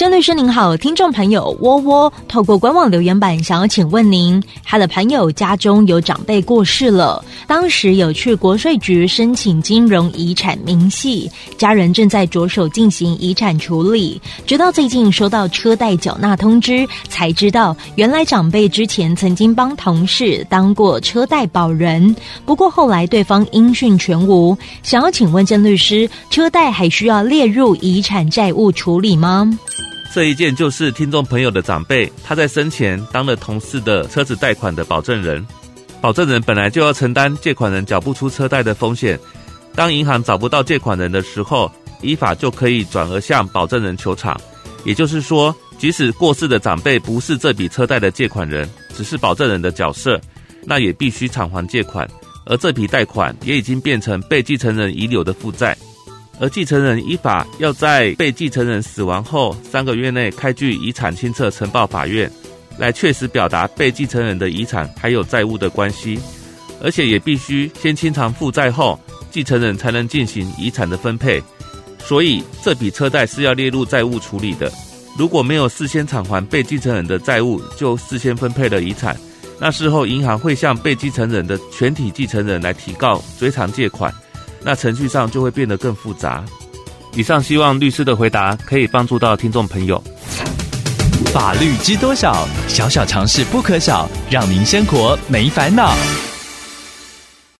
郑律师您好，听众朋友窝窝透过官网留言板想要请问您，他的朋友家中有长辈过世了，当时有去国税局申请金融遗产明细，家人正在着手进行遗产处理，直到最近收到车贷缴纳通知，才知道原来长辈之前曾经帮同事当过车贷保人，不过后来对方音讯全无，想要请问郑律师，车贷还需要列入遗产债务处理吗？这一件就是听众朋友的长辈，他在生前当了同事的车子贷款的保证人，保证人本来就要承担借款人缴不出车贷的风险。当银行找不到借款人的时候，依法就可以转而向保证人求偿。也就是说，即使过世的长辈不是这笔车贷的借款人，只是保证人的角色，那也必须偿还借款，而这笔贷款也已经变成被继承人遗留的负债。而继承人依法要在被继承人死亡后三个月内开具遗产清册呈报法院，来确实表达被继承人的遗产还有债务的关系，而且也必须先清偿负债后，继承人才能进行遗产的分配。所以这笔车贷是要列入债务处理的。如果没有事先偿还被继承人的债务，就事先分配了遗产，那事后银行会向被继承人的全体继承人来提告追偿借款。那程序上就会变得更复杂。以上希望律师的回答可以帮助到听众朋友。法律知多少？小小常识不可少，让您生活没烦恼。